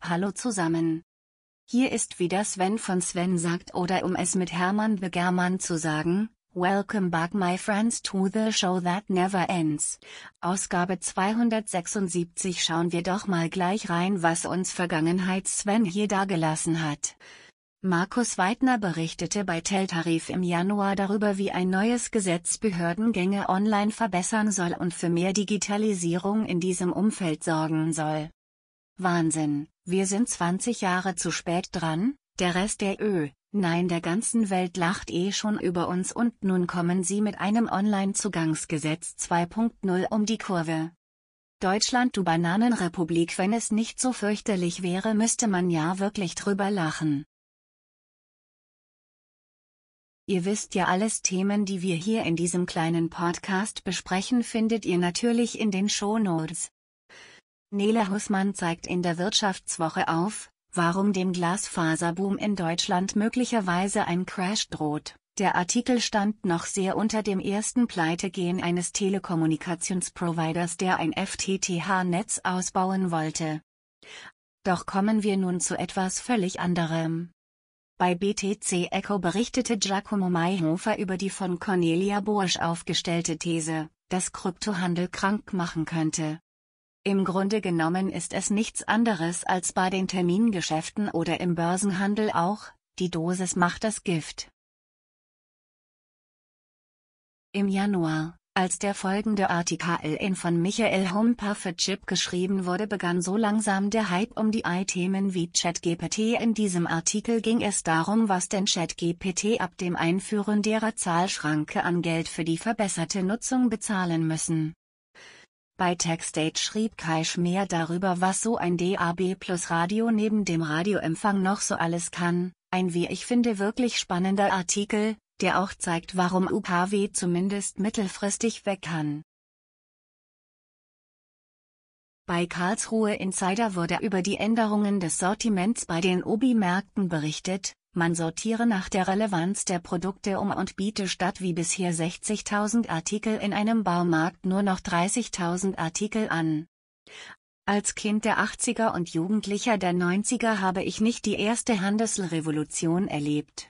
Hallo zusammen. Hier ist wieder Sven von Sven sagt oder um es mit Hermann Begermann zu sagen, Welcome back my friends to the show that never ends. Ausgabe 276 schauen wir doch mal gleich rein was uns Vergangenheits Sven hier dagelassen hat. Markus Weidner berichtete bei Teltarif im Januar darüber wie ein neues Gesetz Behördengänge online verbessern soll und für mehr Digitalisierung in diesem Umfeld sorgen soll. Wahnsinn, wir sind 20 Jahre zu spät dran, der Rest der Ö, nein der ganzen Welt lacht eh schon über uns und nun kommen sie mit einem Online-Zugangsgesetz 2.0 um die Kurve. Deutschland du Bananenrepublik wenn es nicht so fürchterlich wäre müsste man ja wirklich drüber lachen. Ihr wisst ja alles Themen die wir hier in diesem kleinen Podcast besprechen findet ihr natürlich in den Shownotes. Nele Hussmann zeigt in der Wirtschaftswoche auf, warum dem Glasfaserboom in Deutschland möglicherweise ein Crash droht. Der Artikel stand noch sehr unter dem ersten Pleitegehen eines Telekommunikationsproviders, der ein FTTH-Netz ausbauen wollte. Doch kommen wir nun zu etwas völlig anderem. Bei BTC Echo berichtete Giacomo Mayhofer über die von Cornelia Bursch aufgestellte These, dass Kryptohandel krank machen könnte. Im Grunde genommen ist es nichts anderes als bei den Termingeschäften oder im Börsenhandel auch, die Dosis macht das Gift. Im Januar, als der folgende Artikel in von Michael Humper für Chip geschrieben wurde begann so langsam der Hype um die AI-Themen wie ChatGPT in diesem Artikel ging es darum was denn ChatGPT ab dem Einführen derer Zahlschranke an Geld für die verbesserte Nutzung bezahlen müssen. Bei TechStage schrieb Kai mehr darüber was so ein DAB Plus Radio neben dem Radioempfang noch so alles kann, ein wie ich finde wirklich spannender Artikel, der auch zeigt warum UKW zumindest mittelfristig weg kann. Bei Karlsruhe Insider wurde über die Änderungen des Sortiments bei den Obi-Märkten berichtet, man sortiere nach der Relevanz der Produkte um und biete statt wie bisher 60.000 Artikel in einem Baumarkt nur noch 30.000 Artikel an. Als Kind der 80er und Jugendlicher der 90er habe ich nicht die erste Handelsrevolution erlebt.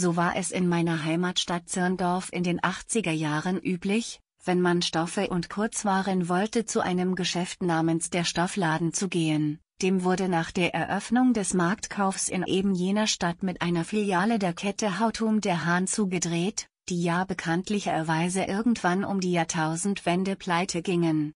So war es in meiner Heimatstadt Zirndorf in den 80er Jahren üblich, wenn man Stoffe und Kurzwaren wollte zu einem Geschäft namens der Stoffladen zu gehen dem wurde nach der Eröffnung des Marktkaufs in eben jener Stadt mit einer Filiale der Kette Hautum der Hahn zugedreht, die ja bekanntlicherweise irgendwann um die Jahrtausendwende pleite gingen.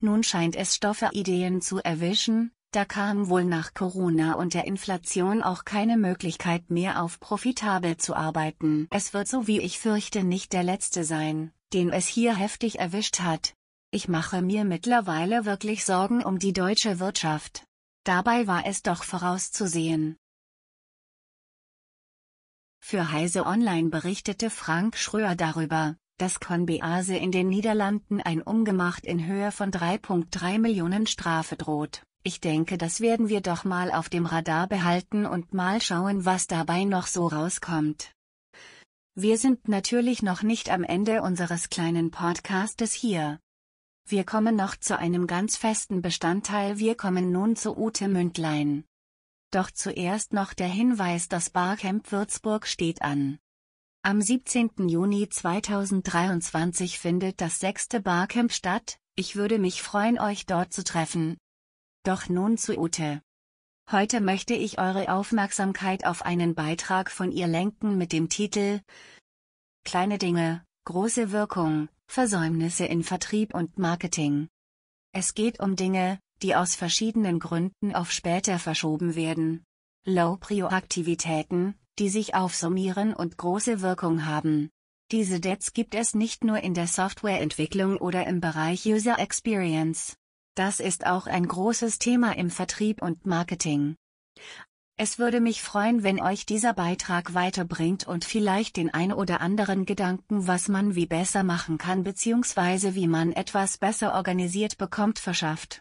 Nun scheint es Stoffe-Ideen zu erwischen, da kam wohl nach Corona und der Inflation auch keine Möglichkeit mehr auf profitabel zu arbeiten. Es wird so wie ich fürchte nicht der letzte sein, den es hier heftig erwischt hat. Ich mache mir mittlerweile wirklich Sorgen um die deutsche Wirtschaft. Dabei war es doch vorauszusehen. Für Heise Online berichtete Frank Schröer darüber, dass Conbease in den Niederlanden ein Umgemacht in Höhe von 3,3 Millionen Strafe droht. Ich denke, das werden wir doch mal auf dem Radar behalten und mal schauen, was dabei noch so rauskommt. Wir sind natürlich noch nicht am Ende unseres kleinen Podcastes hier. Wir kommen noch zu einem ganz festen Bestandteil wir kommen nun zu Ute Mündlein. Doch zuerst noch der Hinweis das Barcamp Würzburg steht an. Am 17. Juni 2023 findet das sechste Barcamp statt, ich würde mich freuen euch dort zu treffen. Doch nun zu Ute. Heute möchte ich eure Aufmerksamkeit auf einen Beitrag von ihr lenken mit dem Titel Kleine Dinge, große Wirkung, Versäumnisse in Vertrieb und Marketing. Es geht um Dinge, die aus verschiedenen Gründen auf später verschoben werden. Low-Prio-Aktivitäten, die sich aufsummieren und große Wirkung haben. Diese Debts gibt es nicht nur in der Softwareentwicklung oder im Bereich User Experience. Das ist auch ein großes Thema im Vertrieb und Marketing. Es würde mich freuen, wenn euch dieser Beitrag weiterbringt und vielleicht den ein oder anderen Gedanken, was man wie besser machen kann bzw. wie man etwas besser organisiert bekommt, verschafft.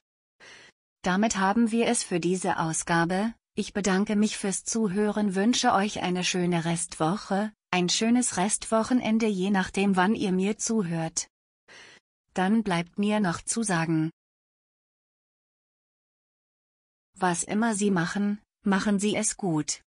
Damit haben wir es für diese Ausgabe. Ich bedanke mich fürs Zuhören, wünsche euch eine schöne Restwoche, ein schönes Restwochenende je nachdem wann ihr mir zuhört. Dann bleibt mir noch zu sagen. Was immer Sie machen, machen Sie es gut.